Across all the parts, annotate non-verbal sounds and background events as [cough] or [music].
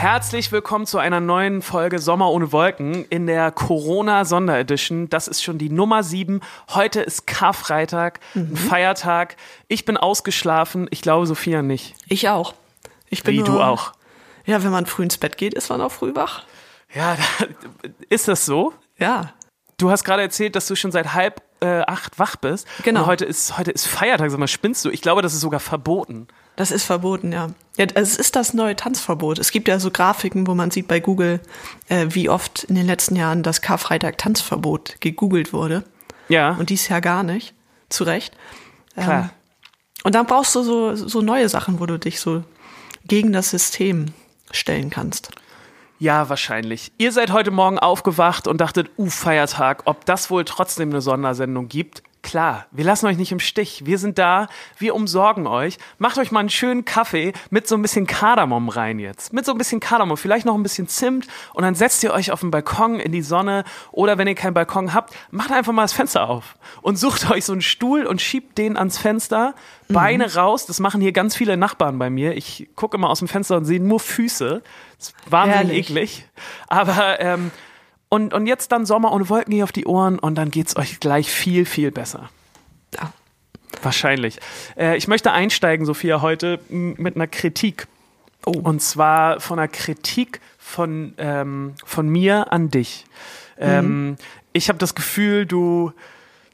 Herzlich willkommen zu einer neuen Folge Sommer ohne Wolken in der Corona-Sonderedition. Das ist schon die Nummer sieben. Heute ist Karfreitag, ein Feiertag. Ich bin ausgeschlafen. Ich glaube, Sophia nicht. Ich auch. Ich bin Wie, nur, du auch? Ja, wenn man früh ins Bett geht, ist man auch früh wach. Ja, da, [laughs] ist das so? Ja. Du hast gerade erzählt, dass du schon seit halb äh, acht wach bist. Genau. Und heute ist, heute ist Feiertag. Sag mal, spinnst du? Ich glaube, das ist sogar verboten. Das ist verboten, ja. ja. Es ist das neue Tanzverbot. Es gibt ja so Grafiken, wo man sieht bei Google, äh, wie oft in den letzten Jahren das Karfreitag-Tanzverbot gegoogelt wurde. Ja, Und dies Jahr gar nicht. Zu Recht. klar. Und dann brauchst du so, so neue Sachen, wo du dich so gegen das System stellen kannst. Ja, wahrscheinlich. Ihr seid heute Morgen aufgewacht und dachtet, uh, Feiertag, ob das wohl trotzdem eine Sondersendung gibt? Klar, wir lassen euch nicht im Stich. Wir sind da, wir umsorgen euch. Macht euch mal einen schönen Kaffee mit so ein bisschen Kardamom rein jetzt. Mit so ein bisschen Kardamom, vielleicht noch ein bisschen Zimt und dann setzt ihr euch auf den Balkon in die Sonne oder wenn ihr keinen Balkon habt, macht einfach mal das Fenster auf und sucht euch so einen Stuhl und schiebt den ans Fenster, Beine raus. Das machen hier ganz viele Nachbarn bei mir. Ich gucke immer aus dem Fenster und sehe nur Füße. Das ist wahnsinnig Herrlich. eklig. Aber ähm, und, und jetzt dann Sommer ohne Wolken hier auf die Ohren und dann geht's euch gleich viel, viel besser. Ja. Wahrscheinlich. Äh, ich möchte einsteigen, Sophia, heute mit einer Kritik. Oh. Und zwar von einer Kritik von, ähm, von mir an dich. Ähm, ich habe das Gefühl, du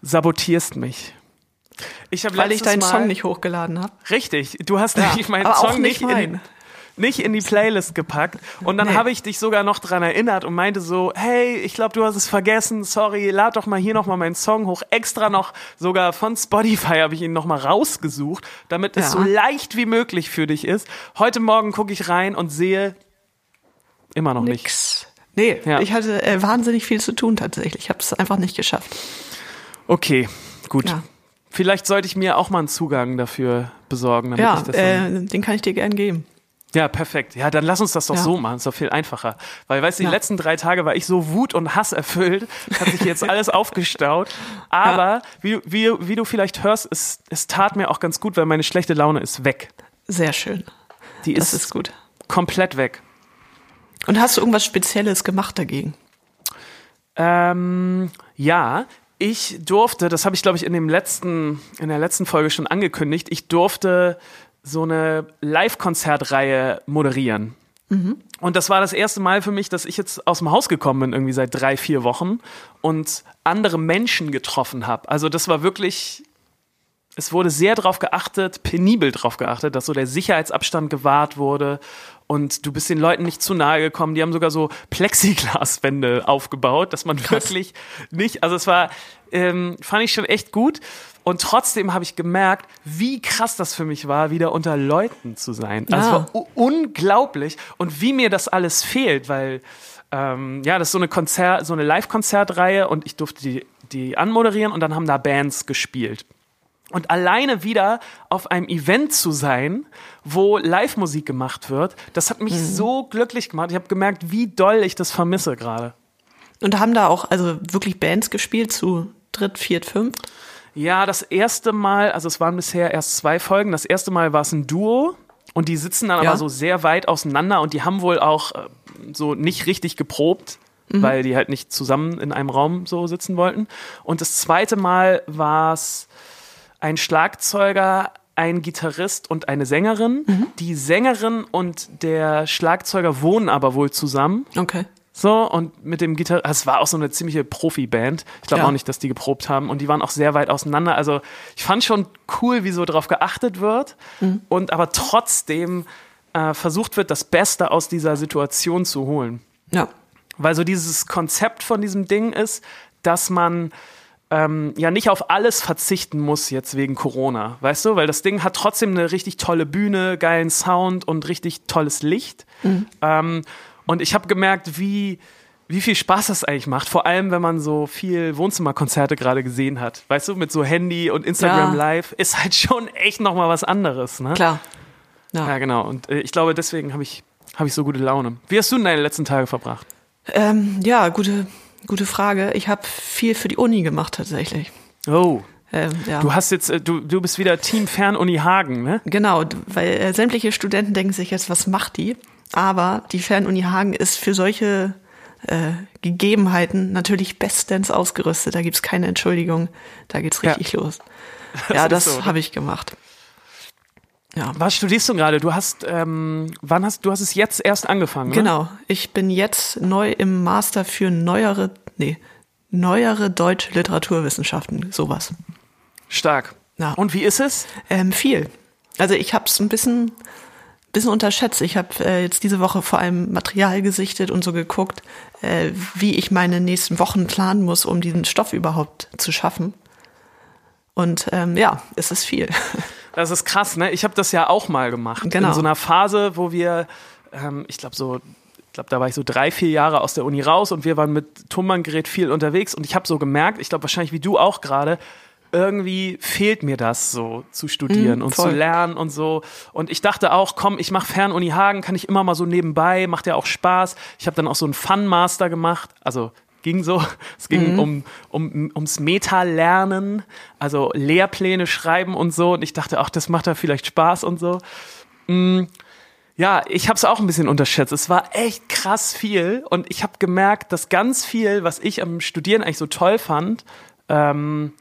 sabotierst mich. Ich Weil ich deinen Mal, Song nicht hochgeladen habe. Richtig, du hast Ja, [laughs] meinen Song nicht, nicht in. Nicht in die Playlist gepackt. Und dann Nee. habe ich dich sogar noch dran erinnert und meinte so, hey, ich glaube, du hast es vergessen, sorry, lad doch mal hier noch mal meinen Song hoch. Extra noch, sogar von Spotify habe ich ihn noch mal rausgesucht, damit es Ja. so leicht wie möglich für dich ist. Heute Morgen gucke ich rein und sehe immer noch nicht. Nix. Nee, Ja. ich hatte äh, wahnsinnig viel zu tun tatsächlich. Ich habe es einfach nicht geschafft. Okay, gut. Ja. Vielleicht sollte ich mir auch mal einen Zugang dafür besorgen, damit Ja, ich das äh, den kann ich dir gern geben. Ja, perfekt. Ja, dann lass uns das doch Ja. so machen. Ist doch viel einfacher. Weil, weißt du, die Ja. letzten drei Tage war ich so Wut und Hass erfüllt. Hat sich jetzt alles aufgestaut. Aber, wie, wie, wie du vielleicht hörst, es, es tat mir auch ganz gut, weil meine schlechte Laune ist weg. Sehr schön. Die Das ist, ist gut. komplett weg. Und hast du irgendwas Spezielles gemacht dagegen? Ähm, ja, ich durfte, das habe ich glaube ich in dem letzten, in der letzten Folge schon angekündigt, ich durfte so eine Live-Konzertreihe moderieren. Und das war das erste Mal für mich, dass ich jetzt aus dem Haus gekommen bin, irgendwie seit drei, vier Wochen und andere Menschen getroffen habe. Also das war wirklich, es wurde sehr darauf geachtet, penibel darauf geachtet, dass so der Sicherheitsabstand gewahrt wurde und du bist den Leuten nicht zu nahe gekommen. Die haben sogar so Plexiglaswände aufgebaut, dass man wirklich nicht, also es war, ähm, fand ich schon echt gut. Und trotzdem habe ich gemerkt, wie krass das für mich war, wieder unter Leuten zu sein. Also es Ah. war unglaublich und wie mir das alles fehlt, weil ähm, ja, das ist so eine Konzert, so eine Live-Konzertreihe und ich durfte die, die anmoderieren und dann haben da Bands gespielt. Und alleine wieder auf einem Event zu sein, wo Live-Musik gemacht wird, das hat mich Mhm. so glücklich gemacht. Ich habe gemerkt, wie doll ich das vermisse gerade. Und haben da auch also wirklich Bands gespielt zu dritt, viert, fünf? Ja, das erste Mal, also es waren bisher erst zwei Folgen. Das erste Mal war es ein Duo und die sitzen dann Ja. aber so sehr weit auseinander und die haben wohl auch äh, so nicht richtig geprobt, weil die halt nicht zusammen in einem Raum so sitzen wollten. Und das zweite Mal war es ein Schlagzeuger, ein Gitarrist und eine Sängerin. Die Sängerin und der Schlagzeuger wohnen aber wohl zusammen. Okay. So, und mit dem Gitarre, es war auch so eine ziemliche Profi-Band. Ich glaube Ja. auch nicht, dass die geprobt haben. Und die waren auch sehr weit auseinander. Also ich fand schon cool, wie so drauf geachtet wird. Und aber trotzdem äh, versucht wird, das Beste aus dieser Situation zu holen. Ja. Weil so dieses Konzept von diesem Ding ist, dass man ähm, ja nicht auf alles verzichten muss jetzt wegen Corona, weißt du? Weil das Ding hat trotzdem eine richtig tolle Bühne, geilen Sound und richtig tolles Licht. Mhm. Ähm, und ich habe gemerkt, wie, wie viel Spaß das eigentlich macht. Vor allem, wenn man so viel Wohnzimmerkonzerte gerade gesehen hat. Weißt du, mit so Handy und Instagram ja. Live ist halt [laughs] schon echt nochmal was anderes. Ne? Klar. Ja. ja, genau. Und äh, ich glaube, deswegen habe ich, hab ich so gute Laune. Wie hast du denn deine letzten Tage verbracht? Ähm, ja, gute, gute Frage. Ich habe viel für die Uni gemacht tatsächlich. Oh. Ähm, ja. Du hast jetzt, äh, du, du bist wieder Team Fernuni Hagen, ne? Genau, weil äh, sämtliche Studenten denken sich jetzt, was macht die? Aber die Fernuni Hagen ist für solche äh, Gegebenheiten natürlich bestens ausgerüstet. Da gibt's keine Entschuldigung. Da geht's richtig ja. los. [laughs] Ja, das, das so, ne? habe ich gemacht. Ja. Was studierst du gerade? Du hast, ähm, wann hast du hast es jetzt erst angefangen? Ne? Genau. Ich bin jetzt neu im Master für neuere, nee, neuere deutsche Literaturwissenschaften, sowas. Stark. Ja. Und wie ist es? Ähm, viel. Also ich habe es ein bisschen, bisschen unterschätzt. Ich habe äh, jetzt diese Woche vor allem Material gesichtet und so geguckt, äh, wie ich meine nächsten Wochen planen muss, um diesen Stoff überhaupt zu schaffen. Und ähm, ja, es ist viel. [laughs] Das ist krass, ne? Ich habe das ja auch mal gemacht. Genau. In so einer Phase, wo wir, ähm, ich glaube so, ich glaube, da war ich so drei, vier Jahre aus der Uni raus und wir waren mit Tonbandgerät viel unterwegs und ich habe so gemerkt, ich glaube wahrscheinlich wie du auch gerade, irgendwie fehlt mir das so zu studieren mm, und zu lernen und so. Und ich dachte auch, komm, ich mache Fernuni Hagen, kann ich immer mal so nebenbei, macht ja auch Spaß. Ich habe dann auch so einen Fun Master gemacht, also ging so. [laughs] Es ging mhm. um, um, ums Meta-Lernen, also Lehrpläne schreiben und so. Und ich dachte, ach, das macht da vielleicht Spaß und so. Mhm. Ja, ich habe es auch ein bisschen unterschätzt. Es war echt krass viel und ich habe gemerkt, dass ganz viel, was ich am Studieren eigentlich so toll fand, ähm,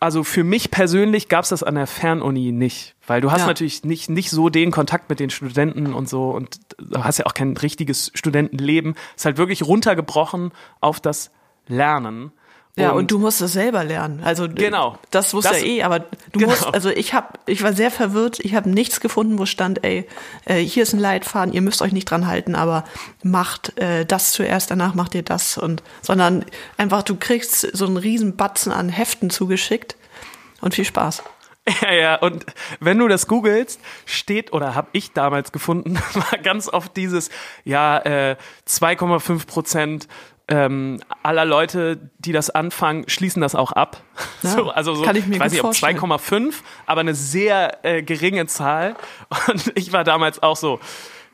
also für mich persönlich gab es das an der Fernuni nicht, weil du hast ja. natürlich nicht, nicht so den Kontakt mit den Studenten und so und du hast ja auch kein richtiges Studentenleben. Es ist halt wirklich runtergebrochen auf das Lernen. Ja, und, und, du musst es selber lernen. Also genau. das wusste das, er eh, aber du genau. musst, also ich habe, ich war sehr verwirrt, ich habe nichts gefunden, wo stand, ey, äh, hier ist ein Leitfaden, ihr müsst euch nicht dran halten, aber macht äh, das zuerst, danach macht ihr das und sondern einfach, du kriegst so einen riesen Batzen an Heften zugeschickt und viel Spaß. Ja, ja, und wenn du das googelst, steht oder habe ich damals gefunden, [laughs] war ganz oft dieses, ja, äh, 2,5 Prozent ähm, aller Leute, die das anfangen, schließen das auch ab. Ja, [laughs] so, also so, kann ich mir weiß nicht, ob 2,5, aber eine sehr äh, geringe Zahl. [laughs] Und ich war damals auch so,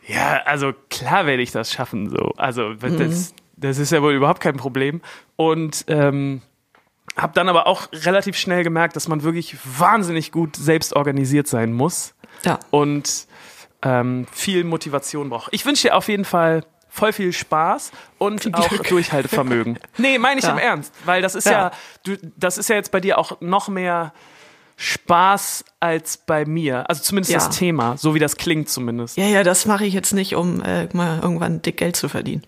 ja, also klar werde ich das schaffen. So, also mhm. das, das ist ja wohl überhaupt kein Problem. Und ähm, habe dann aber auch relativ schnell gemerkt, dass man wirklich wahnsinnig gut selbst organisiert sein muss. Ja. Und ähm, viel Motivation braucht. Ich wünsche dir auf jeden Fall voll viel Spaß und auch Durchhaltevermögen. [laughs] nee, meine ich ja. im Ernst, weil das ist ja. ja, du, das ist ja jetzt bei dir auch noch mehr Spaß als bei mir. Also zumindest ja. das Thema, so wie das klingt zumindest. Ja, ja, das mache ich jetzt nicht, um äh, mal irgendwann dick Geld zu verdienen.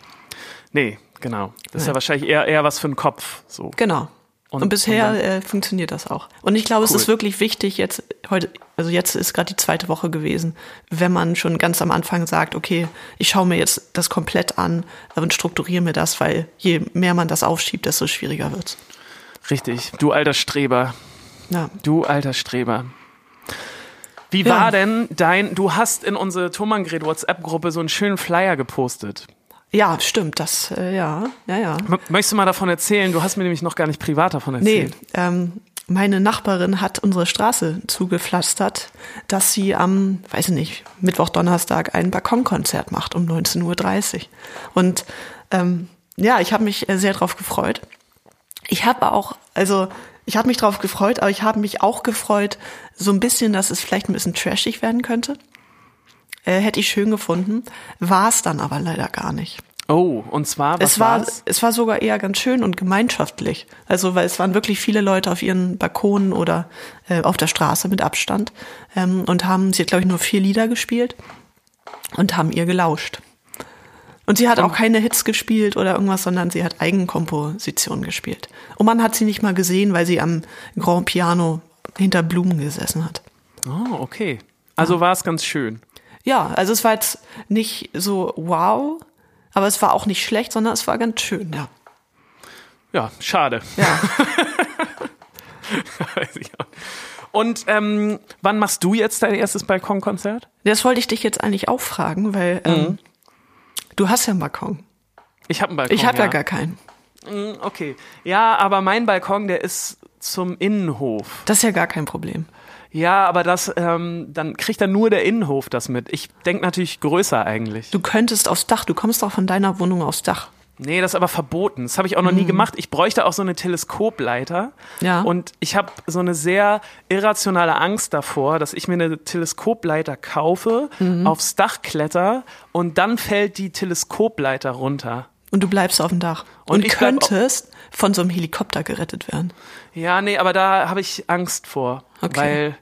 Nee, genau. Das ist ja wahrscheinlich eher, eher was für den Kopf. So. Genau. Und, und bisher und äh, funktioniert das auch. Und ich glaube, cool. es ist wirklich wichtig, jetzt heute, also jetzt ist gerade die zweite Woche gewesen, wenn man schon ganz am Anfang sagt, okay, ich schaue mir jetzt das komplett an und strukturiere mir das, weil je mehr man das aufschiebt, desto schwieriger wird's. Richtig, du alter Streber. Ja. Du alter Streber. Wie ja. war denn dein, du hast in unsere Thomangred WhatsApp-Gruppe so einen schönen Flyer gepostet. Ja, stimmt, das, äh, ja, ja, ja. Möchtest du mal davon erzählen? Du hast mir nämlich noch gar nicht privat davon erzählt. Nee, ähm, meine Nachbarin hat unsere Straße zugepflastert, dass sie am, weiß ich nicht, Mittwoch, Donnerstag ein Balkonkonzert macht um 19.30 Uhr. Und ähm, ja, ich habe mich äh, sehr drauf gefreut. Ich habe auch, also ich habe mich drauf gefreut, aber ich habe mich auch gefreut, so ein bisschen, dass es vielleicht ein bisschen trashig werden könnte äh, hätte ich schön gefunden. War es dann aber leider gar nicht. Oh, und zwar was es war war's? es war sogar eher ganz schön und gemeinschaftlich. Also weil es waren wirklich viele Leute auf ihren Balkonen oder äh, auf der Straße mit Abstand ähm, und haben sie hat glaube ich nur vier Lieder gespielt und haben ihr gelauscht. Und sie hat auch keine Hits gespielt oder irgendwas, sondern sie hat Eigenkompositionen gespielt. Und man hat sie nicht mal gesehen, weil sie am Grand Piano hinter Blumen gesessen hat. Oh, okay. Also ja. war es ganz schön ja, also es war jetzt nicht so wow, aber es war auch nicht schlecht, sondern es war ganz schön, ja. Ja, schade. Ja. [laughs] Weiß ich auch. Und ähm, wann machst du jetzt dein erstes Balkonkonzert? Das wollte ich dich jetzt eigentlich auch fragen, weil ähm, Mhm. du hast ja einen Balkon. Ich habe einen Balkon. Ich habe ja. gar keinen. Mm, Okay. Ja, aber mein Balkon, der ist zum Innenhof. Das ist ja gar kein Problem. Ja, aber das, ähm, dann kriegt dann nur der Innenhof das mit. Ich denke natürlich größer eigentlich. Du könntest aufs Dach, du kommst doch von deiner Wohnung aufs Dach. Nee, das ist aber verboten. Das habe ich auch noch nie gemacht. Ich bräuchte auch so eine Teleskopleiter. Ja. Und ich habe so eine sehr irrationale Angst davor, dass ich mir eine Teleskopleiter kaufe, aufs Dach kletter und dann fällt die Teleskopleiter runter. Und du bleibst auf dem Dach. Und Und, ich könntest von so einem Helikopter gerettet werden. Ja, nee, aber da habe ich Angst vor. Okay. Weil,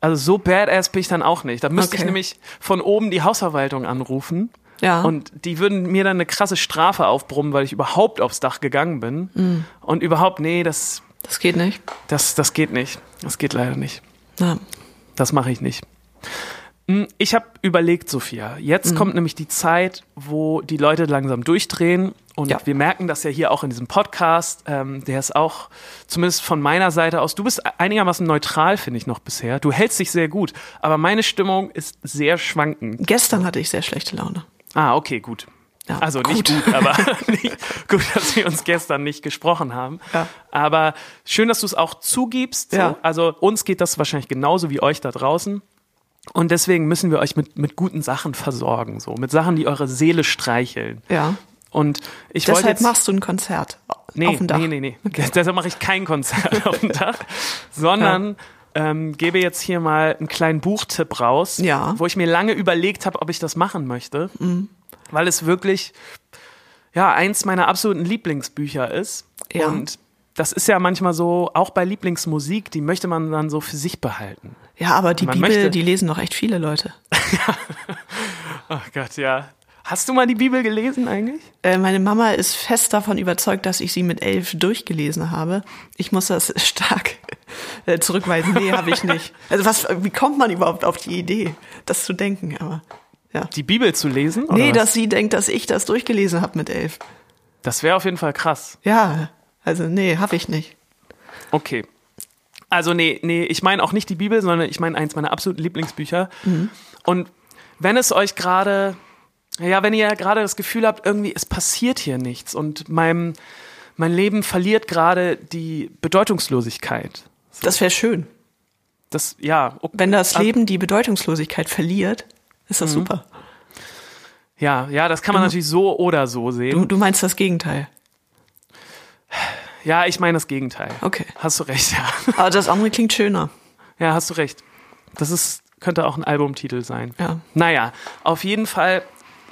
also so badass bin ich dann auch nicht. Da müsste ich Okay. nämlich von oben die Hausverwaltung anrufen. Ja. Und die würden mir dann eine krasse Strafe aufbrummen, weil ich überhaupt aufs Dach gegangen bin. Mhm. Und überhaupt, nee, das, Das geht nicht. das, das geht nicht. Das geht leider nicht. Ja. Das mache ich nicht. Hm, Ich habe überlegt, Sophia, jetzt Mhm. kommt nämlich die Zeit, wo die Leute langsam durchdrehen. Und Ja. wir merken das ja hier auch in diesem Podcast. Ähm, der ist auch, zumindest von meiner Seite aus, du bist einigermaßen neutral, finde ich noch bisher. Du hältst dich sehr gut. Aber meine Stimmung ist sehr schwankend. Gestern hatte ich sehr schlechte Laune. Ah, okay, gut. Ja, also nicht gut. gut, aber [laughs] nicht gut, dass wir uns gestern nicht gesprochen haben. Ja. Aber schön, dass du es auch zugibst. So. Also uns geht das wahrscheinlich genauso wie euch da draußen. Und deswegen müssen wir euch mit, mit guten Sachen versorgen, so mit Sachen, die eure Seele streicheln. Ja. Und ich wollte Deshalb jetzt, machst du ein Konzert nee, auf dem Dach. nee, nee, nee. [laughs] Deshalb mache ich kein Konzert auf dem Dach, [laughs] sondern ähm, gebe jetzt hier mal einen kleinen Buchtipp raus, Ja. Mhm. wo ich mir lange überlegt habe, ob ich das machen möchte, weil es wirklich ja eins meiner absoluten Lieblingsbücher ist. Ja. Und das ist ja manchmal so, auch bei Lieblingsmusik, die möchte man dann so für sich behalten. Ja, aber die Man Bibel, möchte- die lesen doch echt viele Leute. [laughs] Oh Gott, ja. Hast du mal die Bibel gelesen eigentlich? Äh, meine Mama ist fest davon überzeugt, dass ich sie mit elf durchgelesen habe. Ich muss das [laughs] stark äh, zurückweisen. Nee, habe ich nicht. Also was, wie kommt man überhaupt auf die Idee, das zu denken? Aber ja. Die Bibel zu lesen? oder Nee, was? dass sie denkt, dass ich das durchgelesen habe mit elf. das wäre auf jeden Fall krass. Ja, also nee, habe ich nicht. Okay. Also nee, nee, ich meine auch nicht die Bibel, sondern ich meine eins meiner absoluten Lieblingsbücher. Und wenn es euch gerade, ja, wenn ihr gerade das Gefühl habt, irgendwie es passiert hier nichts und mein, mein Leben verliert gerade die Bedeutungslosigkeit. Das wäre schön. Das, ja, okay. Wenn das Leben die Bedeutungslosigkeit verliert, ist Mhm. das super. Ja, ja, das kann man natürlich so oder so Du, sehen. du meinst das Gegenteil. Ja, ich meine das Gegenteil. Okay. Hast du recht, ja. [laughs] Aber das andere klingt schöner. Ja, hast du recht. Das ist, könnte auch ein Albumtitel sein. Ja. Naja, auf jeden Fall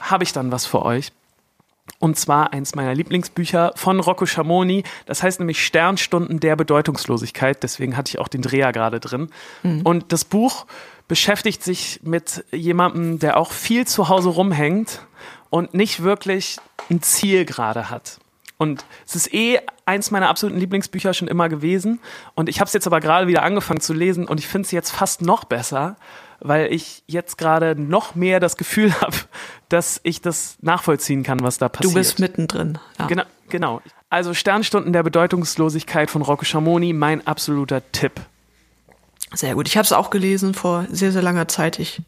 habe ich dann was für euch. Und zwar eins meiner Lieblingsbücher von Rocco Schamoni. Das heißt nämlich Sternstunden der Bedeutungslosigkeit. Deswegen hatte ich auch den Dreher gerade drin. Und das Buch beschäftigt sich mit jemandem, der auch viel zu Hause rumhängt und nicht wirklich ein Ziel gerade hat. Und es ist eh eins meiner absoluten Lieblingsbücher schon immer gewesen. Und ich habe es jetzt aber gerade wieder angefangen zu lesen und ich finde es jetzt fast noch besser, weil ich jetzt gerade noch mehr das Gefühl [laughs] habe, dass ich das nachvollziehen kann, was da passiert. Du bist mittendrin. Ja. Genau, genau. Also Sternstunden der Bedeutungslosigkeit von Rocco Schamoni, mein absoluter Tipp. Sehr gut. Ich habe es auch gelesen vor sehr, sehr langer Zeit. Ich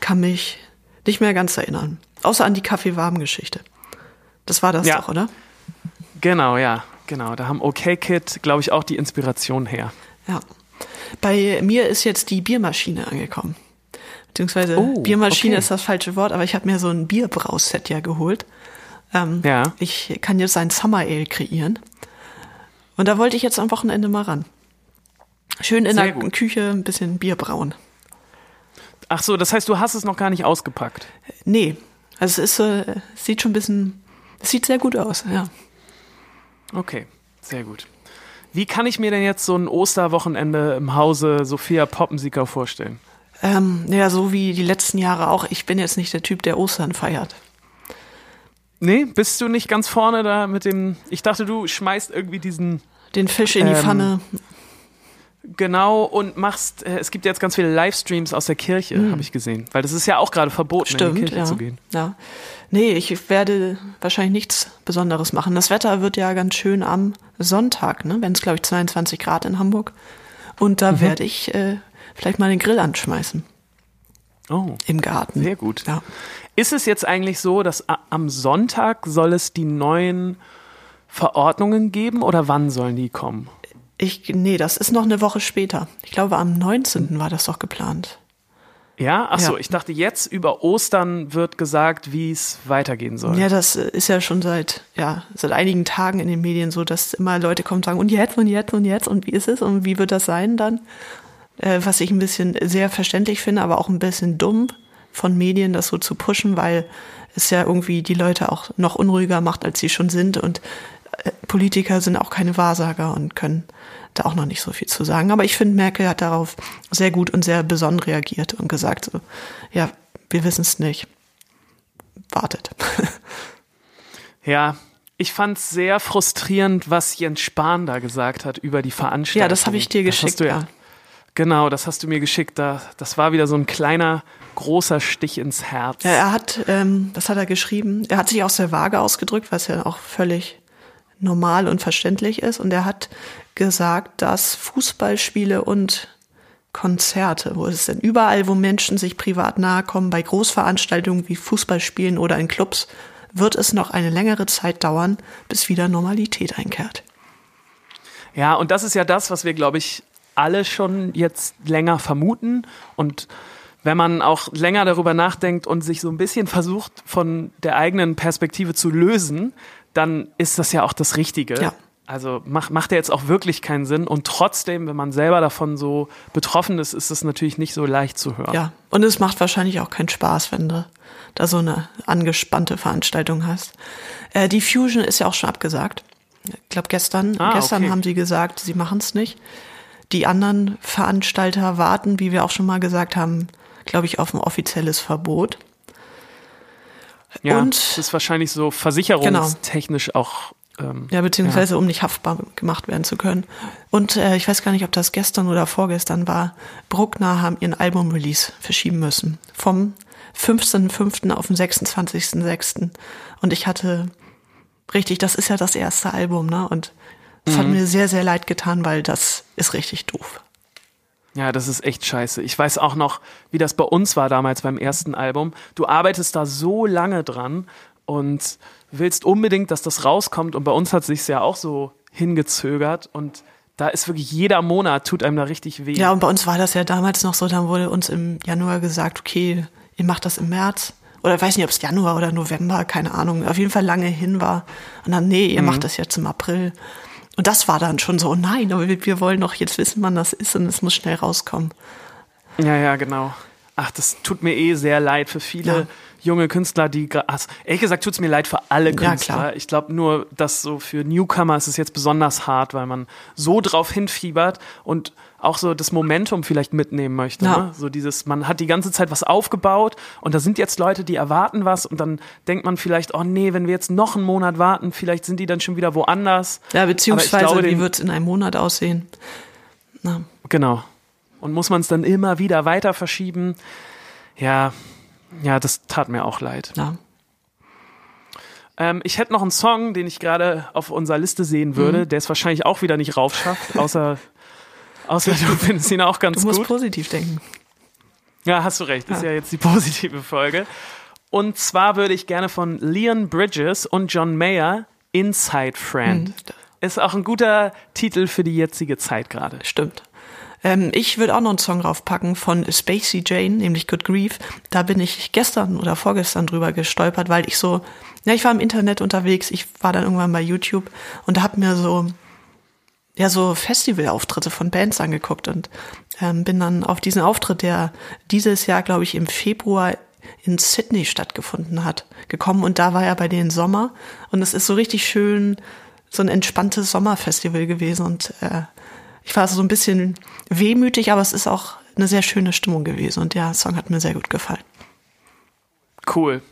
kann mich nicht mehr ganz erinnern. Außer an die Kaffeewarm-Geschichte. Das war das Ja. doch, oder? Genau, ja, genau. Da haben OK Kid, glaube ich, auch die Inspiration her. Ja. Bei mir ist jetzt die Biermaschine angekommen. Beziehungsweise Oh, Biermaschine okay. ist das falsche Wort, aber ich habe mir so ein Bierbrauset ja geholt. Ähm, Ja. Ich kann jetzt ein Summer Ale kreieren. Und da wollte ich jetzt am Wochenende mal ran. Schön in Sehr der gut. Küche ein bisschen Bier brauen. Ach so, das heißt, du hast es noch gar nicht ausgepackt. Nee, also es ist, äh, es sieht schon ein bisschen, es sieht sehr gut aus, ja. Okay, sehr gut. Wie kann ich mir denn jetzt so ein Osterwochenende im Hause Sophia Poppensieger vorstellen? Ähm, ja, so wie die letzten Jahre auch. Ich bin jetzt nicht der Typ, der Ostern feiert. Nee, bist du nicht ganz vorne da mit dem. Ich dachte, du schmeißt irgendwie diesen. Den Fisch in die Ähm, Pfanne. Genau, und machst, äh, es gibt jetzt ganz viele Livestreams aus der Kirche, Mhm. habe ich gesehen. Weil das ist ja auch gerade verboten, in die Stimmt, Kirche ja. zu gehen. ja. Nee, ich werde wahrscheinlich nichts Besonderes machen. Das Wetter wird ja ganz schön am Sonntag, ne? Wenn es, glaube ich, 22 Grad in Hamburg. Und da werde ich äh, vielleicht mal den Grill anschmeißen Oh, im Garten. sehr gut. Ja. Ist es jetzt eigentlich so, dass am Sonntag soll es die neuen Verordnungen geben oder wann sollen die kommen? Ich, nee, das ist noch eine Woche später. Ich glaube, am 19. war das doch geplant. Ja, ach so, Ja. ich dachte jetzt über Ostern wird gesagt, wie es weitergehen soll. Ja, das äh, ist ja schon seit, ja, seit einigen Tagen in den Medien so, dass immer Leute kommen und sagen, und jetzt, und jetzt, und jetzt, und wie ist es, und wie wird das sein dann? Äh, was ich ein bisschen sehr verständlich finde, aber auch ein bisschen dumm von Medien, das so zu pushen, weil es ja irgendwie die Leute auch noch unruhiger macht, als sie schon sind. Und Politiker sind auch keine Wahrsager und können da auch noch nicht so viel zu sagen. Aber ich finde, Merkel hat darauf sehr gut und sehr besonnen reagiert und gesagt, so, ja, wir wissen es nicht. Wartet. [laughs] Ja, ich fand es sehr frustrierend, was Jens Spahn da gesagt hat über die Veranstaltung. Ja, das habe ich dir geschickt, du ja. Genau, das hast du mir geschickt. Da, das war wieder so ein kleiner, großer Stich ins Herz. Ja, er hat, ähm, das hat er geschrieben, er hat sich aus der Waage ausgedrückt, was ja auch völlig normal und verständlich ist. Und er hat gesagt, dass Fußballspiele und Konzerte, wo es denn überall, wo Menschen sich privat nahe kommen, bei Großveranstaltungen wie Fußballspielen oder in Clubs, wird es noch eine längere Zeit dauern, bis wieder Normalität einkehrt. Ja, und das ist ja das, was wir, glaube ich, alle schon jetzt länger vermuten. Und wenn man auch länger darüber nachdenkt und sich so ein bisschen versucht, von der eigenen Perspektive zu lösen, dann ist das ja auch das Richtige. Ja. Also macht, macht ja jetzt auch wirklich keinen Sinn. Und trotzdem, wenn man selber davon so betroffen ist, ist es natürlich nicht so leicht zu hören. Ja, und es macht wahrscheinlich auch keinen Spaß, wenn du da so eine angespannte Veranstaltung hast. Äh, die Fusion ist ja auch schon abgesagt. Ich glaube, gestern, Ah, gestern okay. haben sie gesagt, sie machen es nicht. Die anderen Veranstalter warten, wie wir auch schon mal gesagt haben, glaube ich, auf ein offizielles Verbot. Ja, Und- das ist wahrscheinlich so versicherungstechnisch auch. Ähm, Ja, beziehungsweise um nicht haftbar gemacht werden zu können. Und äh, ich weiß gar nicht, ob das gestern oder vorgestern war. Bruckner haben ihren Album-Release verschieben müssen. Vom 15.05. auf den 26.06. Und ich hatte richtig, das ist ja das erste Album, ne? Und es hat mir sehr, sehr leid getan, weil das ist richtig doof. Ja, das ist echt scheiße. Ich weiß auch noch, wie das bei uns war damals beim ersten Album. Du arbeitest da so lange dran und willst unbedingt, dass das rauskommt. Und bei uns hat sich's ja auch so hingezögert. Und da ist wirklich jeder Monat tut einem da richtig weh. Ja, und bei uns war das ja damals noch so, dann wurde uns im Januar gesagt, okay, ihr macht das im März. Oder ich weiß nicht, ob es Januar oder November, keine Ahnung, auf jeden Fall lange hin war. Und dann, nee, ihr macht das jetzt im April. Und das war dann schon so, oh nein, aber wir, wollen doch jetzt wissen, wann das ist und es muss schnell rauskommen. Ja, ja, genau. Ach, das tut mir eh sehr leid für viele Ja. junge Künstler, die also, ehrlich gesagt tut's mir leid für alle Ja, Künstler. klar. ich glaube nur, dass so für Newcomer ist es jetzt besonders hart, weil man so drauf hinfiebert und auch so das Momentum vielleicht mitnehmen möchte. Ja. Ne? So dieses, man hat die ganze Zeit was aufgebaut und da sind jetzt Leute, die erwarten was und dann denkt man vielleicht, oh nee, wenn wir jetzt noch einen Monat warten, vielleicht sind die dann schon wieder woanders. Ja, beziehungsweise, glaube, wie wird es in einem Monat aussehen? Na, Genau. Und muss man es dann immer wieder weiter verschieben? Ja, ja, das tat mir auch leid. na. Ähm, ich hätte noch einen Song, den ich gerade auf unserer Liste sehen würde, Mhm. der es wahrscheinlich auch wieder nicht raufschafft, außer, [laughs] außer du [laughs] findest ihn auch ganz Du musst gut. positiv denken. Ja, hast du recht. Ist Ja. ja jetzt die [laughs] positive Folge. Und zwar würde ich gerne von Leon Bridges und John Mayer Inside Friend. Mhm. Ist auch ein guter Titel für die jetzige Zeit gerade. Stimmt. Ähm, ich würde auch noch einen Song draufpacken von Spacey Jane, nämlich Good Grief. Da bin ich gestern oder vorgestern drüber gestolpert, weil ich so, ja, ich war im Internet unterwegs, ich war dann irgendwann bei YouTube und hab mir so, ja, so Festivalauftritte von Bands angeguckt und ähm, bin dann auf diesen Auftritt, der dieses Jahr, glaube ich, im Februar in Sydney stattgefunden hat, gekommen und da war ja bei denen Sommer und es ist so richtig schön, so ein entspanntes Sommerfestival gewesen und äh, ich war so ein bisschen wehmütig, aber es ist auch eine sehr schöne Stimmung gewesen und der Song hat mir sehr gut gefallen. Cool.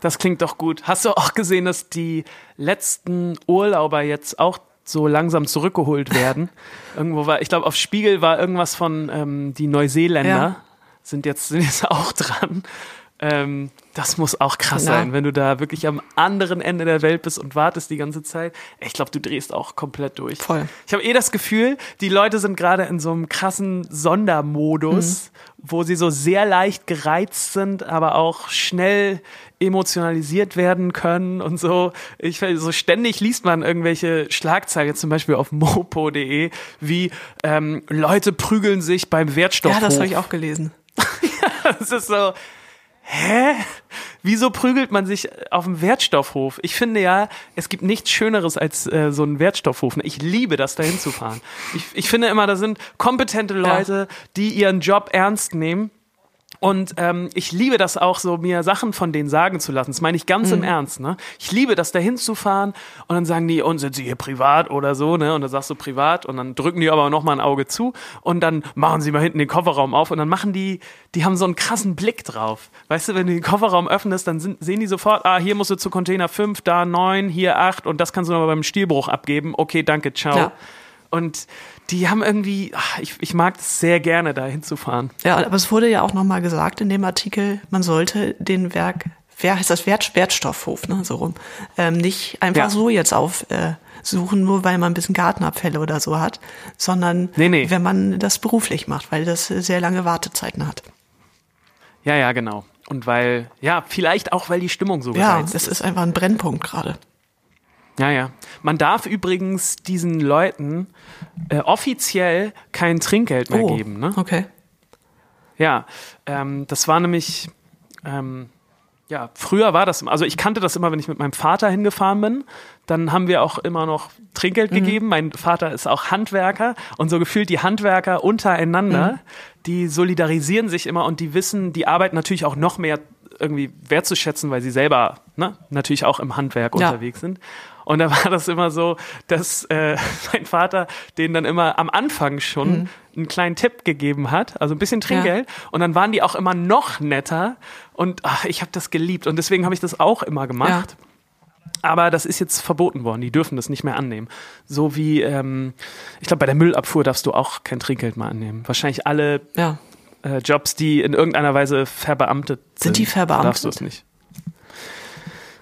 Das klingt doch gut. Hast du auch gesehen, dass die letzten Urlauber jetzt auch so langsam zurückgeholt werden. [laughs] Irgendwo war, ich glaube, auf Spiegel war irgendwas von ähm, die Neuseeländer Ja. sind jetzt sind jetzt auch dran. Ähm, das muss auch krass Ja. sein, wenn du da wirklich am anderen Ende der Welt bist und wartest die ganze Zeit. Ich glaube, du drehst auch komplett durch. Voll. Ich habe eh das Gefühl, die Leute sind gerade in so einem krassen Sondermodus, wo sie so sehr leicht gereizt sind, aber auch schnell emotionalisiert werden können und so. Ich so ständig liest man irgendwelche Schlagzeilen, zum Beispiel auf mopo.de, wie ähm, Leute prügeln sich beim Wertstoff. Ja, das habe ich auch gelesen. [laughs] Das ist so, hä? Wieso prügelt man sich auf dem Wertstoffhof? Ich finde ja, es gibt nichts Schöneres als äh, so ein Wertstoffhof. Ich liebe das, da hinzufahren. Ich, ich finde immer, da sind kompetente Leute, die ihren Job ernst nehmen. Und ähm, ich liebe das auch so, mir Sachen von denen sagen zu lassen. Das meine ich ganz im Ernst. Ne? Ich liebe das, da hinzufahren und dann sagen die, und sind sie hier privat oder so, ne? Und dann sagst du privat und dann drücken die aber noch mal ein Auge zu und dann machen sie mal hinten den Kofferraum auf und dann machen die, die haben so einen krassen Blick drauf. Weißt du, wenn du den Kofferraum öffnest, dann sind, sehen die sofort, ah, hier musst du zu Container 5, da 9, hier 8 und das kannst du noch beim Stilbruch abgeben. Okay, danke, ciao. Ja. Und die haben irgendwie, ach, ich, ich mag es sehr gerne, da hinzufahren. Ja, aber es wurde ja auch nochmal gesagt in dem Artikel, man sollte den Werk, wer heißt das, Wert, Wertstoffhof, ne, so rum, ähm, nicht einfach Ja. so jetzt aufsuchen, äh, nur weil man ein bisschen Gartenabfälle oder so hat, sondern Nee, nee. wenn man das beruflich macht, weil das sehr lange Wartezeiten hat. Ja, ja, genau. Und weil, ja, vielleicht auch, weil die Stimmung so Ja, gereizt das ist einfach ein Brennpunkt gerade. Ja, ja. Man darf übrigens diesen Leuten äh, offiziell kein Trinkgeld mehr geben. Ne? Oh, okay. Ja, ähm, das war nämlich, ähm, ja, früher war das, also ich kannte das immer, wenn ich mit meinem Vater hingefahren bin, dann haben wir auch immer noch Trinkgeld gegeben. Mein Vater ist auch Handwerker und so gefühlt die Handwerker untereinander, die solidarisieren sich immer und die wissen, die arbeiten natürlich auch noch mehr irgendwie wertzuschätzen, weil sie selber ne, natürlich auch im Handwerk Ja. unterwegs sind. Und da war das immer so, dass äh, [laughs] mein Vater denen dann immer am Anfang schon einen kleinen Tipp gegeben hat, also ein bisschen Trinkgeld. Und dann waren die auch immer noch netter. Und ach, ich habe das geliebt. Und deswegen habe ich das auch immer gemacht. Aber das ist jetzt verboten worden. Die dürfen das nicht mehr annehmen. So wie, ähm, ich glaube, bei der Müllabfuhr darfst du auch kein Trinkgeld mehr annehmen. Wahrscheinlich alle Ja. äh, Jobs, die in irgendeiner Weise verbeamtet sind. Sind die verbeamtet? Darfst du es nicht.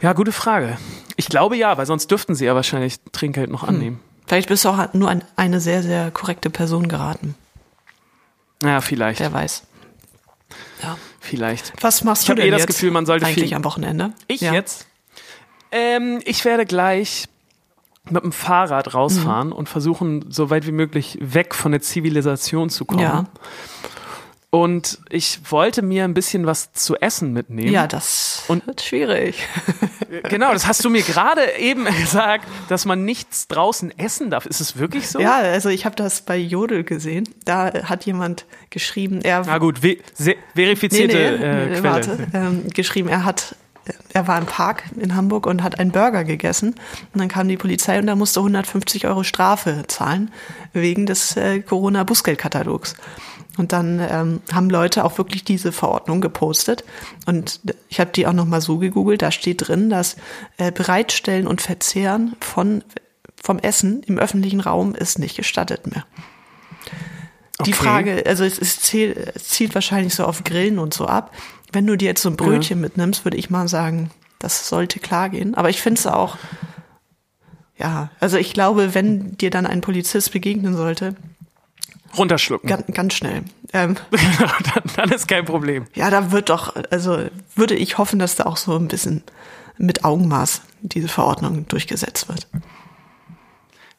Ja, gute Frage. Ich glaube ja, weil sonst dürften sie ja wahrscheinlich Trinkgeld noch annehmen. Vielleicht bist du auch nur an eine sehr, sehr korrekte Person geraten. Ja, vielleicht. Wer weiß. Ja. Vielleicht. Was machst Ich du hab denn eh das jetzt Gefühl, man sollte eigentlich viel- am Wochenende? Ich ja. jetzt? Ähm, ich werde gleich mit dem Fahrrad rausfahren und versuchen, so weit wie möglich weg von der Zivilisation zu kommen. Ja. Und ich wollte mir ein bisschen was zu essen mitnehmen. Ja, das Und- wird schwierig. [laughs] Genau, das hast du mir gerade eben [laughs] gesagt, dass man nichts draußen essen darf. Ist es wirklich so? Ja, also ich habe das bei Jodel gesehen. Da hat jemand geschrieben, er Na gut, ve se- verifizierte äh, Quelle. warte, ähm, geschrieben, er hat er war im Park in Hamburg und hat einen Burger gegessen und dann kam die Polizei und er musste 150 Euro Strafe zahlen wegen des äh, Corona-Bußgeldkatalogs. Und dann ähm, haben Leute auch wirklich diese Verordnung gepostet und ich habe die auch noch mal so gegoogelt. Da steht drin, dass äh, Bereitstellen und Verzehren von vom Essen im öffentlichen Raum ist nicht gestattet mehr. Die Okay. Frage, also es, es, zielt, es zielt wahrscheinlich so auf Grillen und so ab. Wenn du dir jetzt so ein Brötchen mitnimmst, würde ich mal sagen, das sollte klar gehen. Aber ich finde es auch, ja, also ich glaube, wenn dir dann ein Polizist begegnen sollte, Runterschlucken. ganz, ganz schnell. Ähm, [laughs] dann, dann ist kein Problem. ja, da wird doch, also würde ich hoffen, dass da auch so ein bisschen mit Augenmaß diese Verordnung durchgesetzt wird.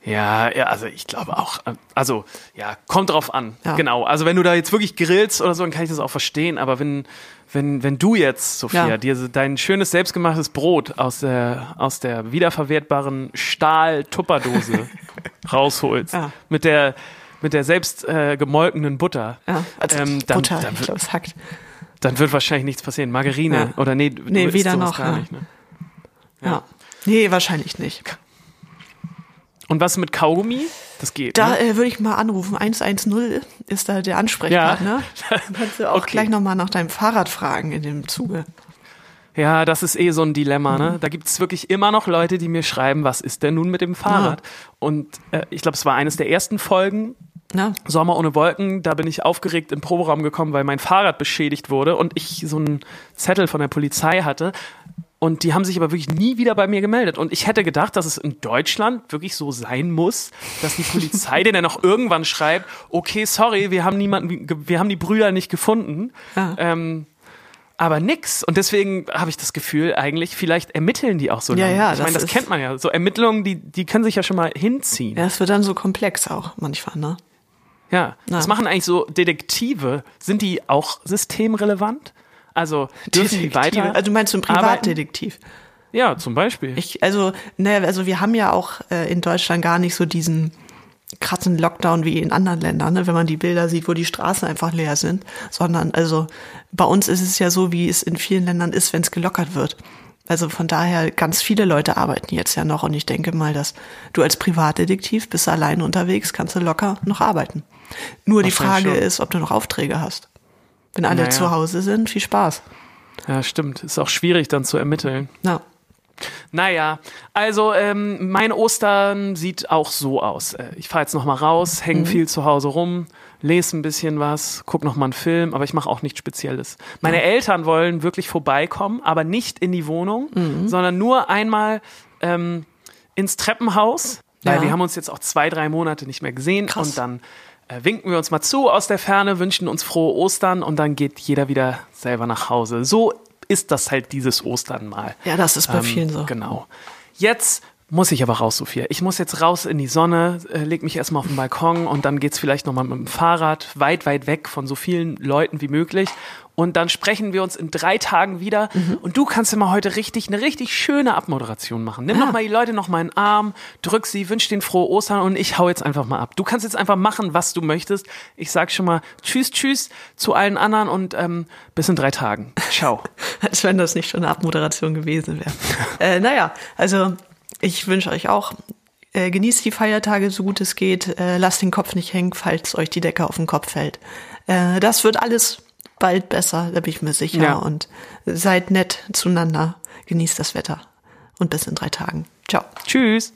Ja, ja, also ich glaube auch, äh, also ja, kommt drauf an. Ja. Genau. Also wenn du da jetzt wirklich grillst oder so, dann kann ich das auch verstehen. Aber wenn, wenn, wenn du jetzt, Sophia, Ja. dir dein schönes selbstgemachtes Brot aus der, aus der wiederverwertbaren Stahl-Tupperdose [laughs] rausholst, Ja. mit der, mit der selbst äh, gemolkenen Butter, Ja, also ähm, dann, Butter, dann, ich wird, es hackt. dann wird wahrscheinlich nichts passieren. Margarine Ja. oder nee, Nee, weder noch, Gar ja. nicht, ne? Ja. Nee, wahrscheinlich nicht. Und was mit Kaugummi? Das geht. Da ne? äh, würde ich mal anrufen. 110 ist da der Ansprechpartner. Ja. [laughs] Kannst du auch Okay. gleich nochmal nach deinem Fahrrad fragen in dem Zuge. Ja, das ist eh so ein Dilemma. Ne? Da gibt's wirklich immer noch Leute, die mir schreiben, was ist denn nun mit dem Fahrrad? Und äh, ich glaube, es war eines der ersten Folgen, Ja. Sommer ohne Wolken, da bin ich aufgeregt im Proberaum gekommen, weil mein Fahrrad beschädigt wurde und ich so einen Zettel von der Polizei hatte. Und die haben sich aber wirklich nie wieder bei mir gemeldet. Und ich hätte gedacht, dass es in Deutschland wirklich so sein muss, dass die Polizei [laughs] den dann auch irgendwann schreibt, okay, sorry, wir haben niemanden, wir haben die Brüder nicht gefunden. Ja. Ähm, aber nix. Und deswegen habe ich das Gefühl, eigentlich, vielleicht ermitteln die auch so Ja, lange. ja, ich meine, das das kennt man ja. So Ermittlungen, die, die können sich ja schon mal hinziehen. Ja, es wird dann so komplex auch manchmal, ne? Ja, Na. was machen eigentlich so Detektive? Sind die auch systemrelevant? Also dürfen die weiter? Also du meinst so ein arbeiten? Privatdetektiv? Ja, zum Beispiel. Ich, also, naja, also wir haben ja auch äh, in Deutschland gar nicht so diesen krassen Lockdown wie in anderen Ländern, ne? wenn man die Bilder sieht, wo die Straßen einfach leer sind, sondern also bei uns ist es ja so, wie es in vielen Ländern ist, wenn es gelockert wird. Also von daher, ganz viele Leute arbeiten jetzt ja noch und ich denke mal, dass du als Privatdetektiv bist allein unterwegs, kannst du locker noch arbeiten. Nur die Frage schon. ist, ob du noch Aufträge hast. Wenn alle Naja. zu Hause sind, viel Spaß. ja, stimmt. Ist auch schwierig dann zu ermitteln. Ja. Naja, also ähm, mein Ostern sieht auch so aus. Äh, Ich fahre jetzt noch mal raus, hänge viel zu Hause rum, lese ein bisschen was, guck noch mal einen Film, aber ich mache auch nichts Spezielles. Meine Eltern wollen wirklich vorbeikommen, aber nicht in die Wohnung, sondern nur einmal ähm, ins Treppenhaus, weil Ja. wir haben uns jetzt auch zwei, drei Monate nicht mehr gesehen Krass. und dann äh, winken wir uns mal zu aus der Ferne, wünschen uns frohe Ostern und dann geht jeder wieder selber nach Hause. So ist das halt dieses Ostern mal. Ja, das ist bei Ähm, vielen so. Genau. Jetzt muss ich aber raus, Sophia. Ich muss jetzt raus in die Sonne, äh, leg mich erstmal auf den Balkon und dann geht's vielleicht nochmal mit dem Fahrrad weit, weit weg von so vielen Leuten wie möglich. Und dann sprechen wir uns in drei Tagen wieder. Mhm. Und du kannst immer heute richtig, eine richtig schöne Abmoderation machen. Nimm Ah. noch mal die Leute noch mal in den Arm, drück sie, wünsch denen frohe Ostern und ich hau jetzt einfach mal ab. Du kannst jetzt einfach machen, was du möchtest. Ich sag schon mal Tschüss, Tschüss zu allen anderen und ähm, bis in drei Tagen. Ciao. [laughs] als wenn das nicht schon eine Abmoderation gewesen wäre. äh, naja, also ich wünsche euch auch, äh, genießt die Feiertage so gut es geht, äh, lasst den Kopf nicht hängen, falls euch die Decke auf den Kopf fällt. Äh, das wird alles bald besser, da bin ich mir sicher. Ja. Und seid nett zueinander, genießt das Wetter und bis in drei Tagen. Ciao. Tschüss.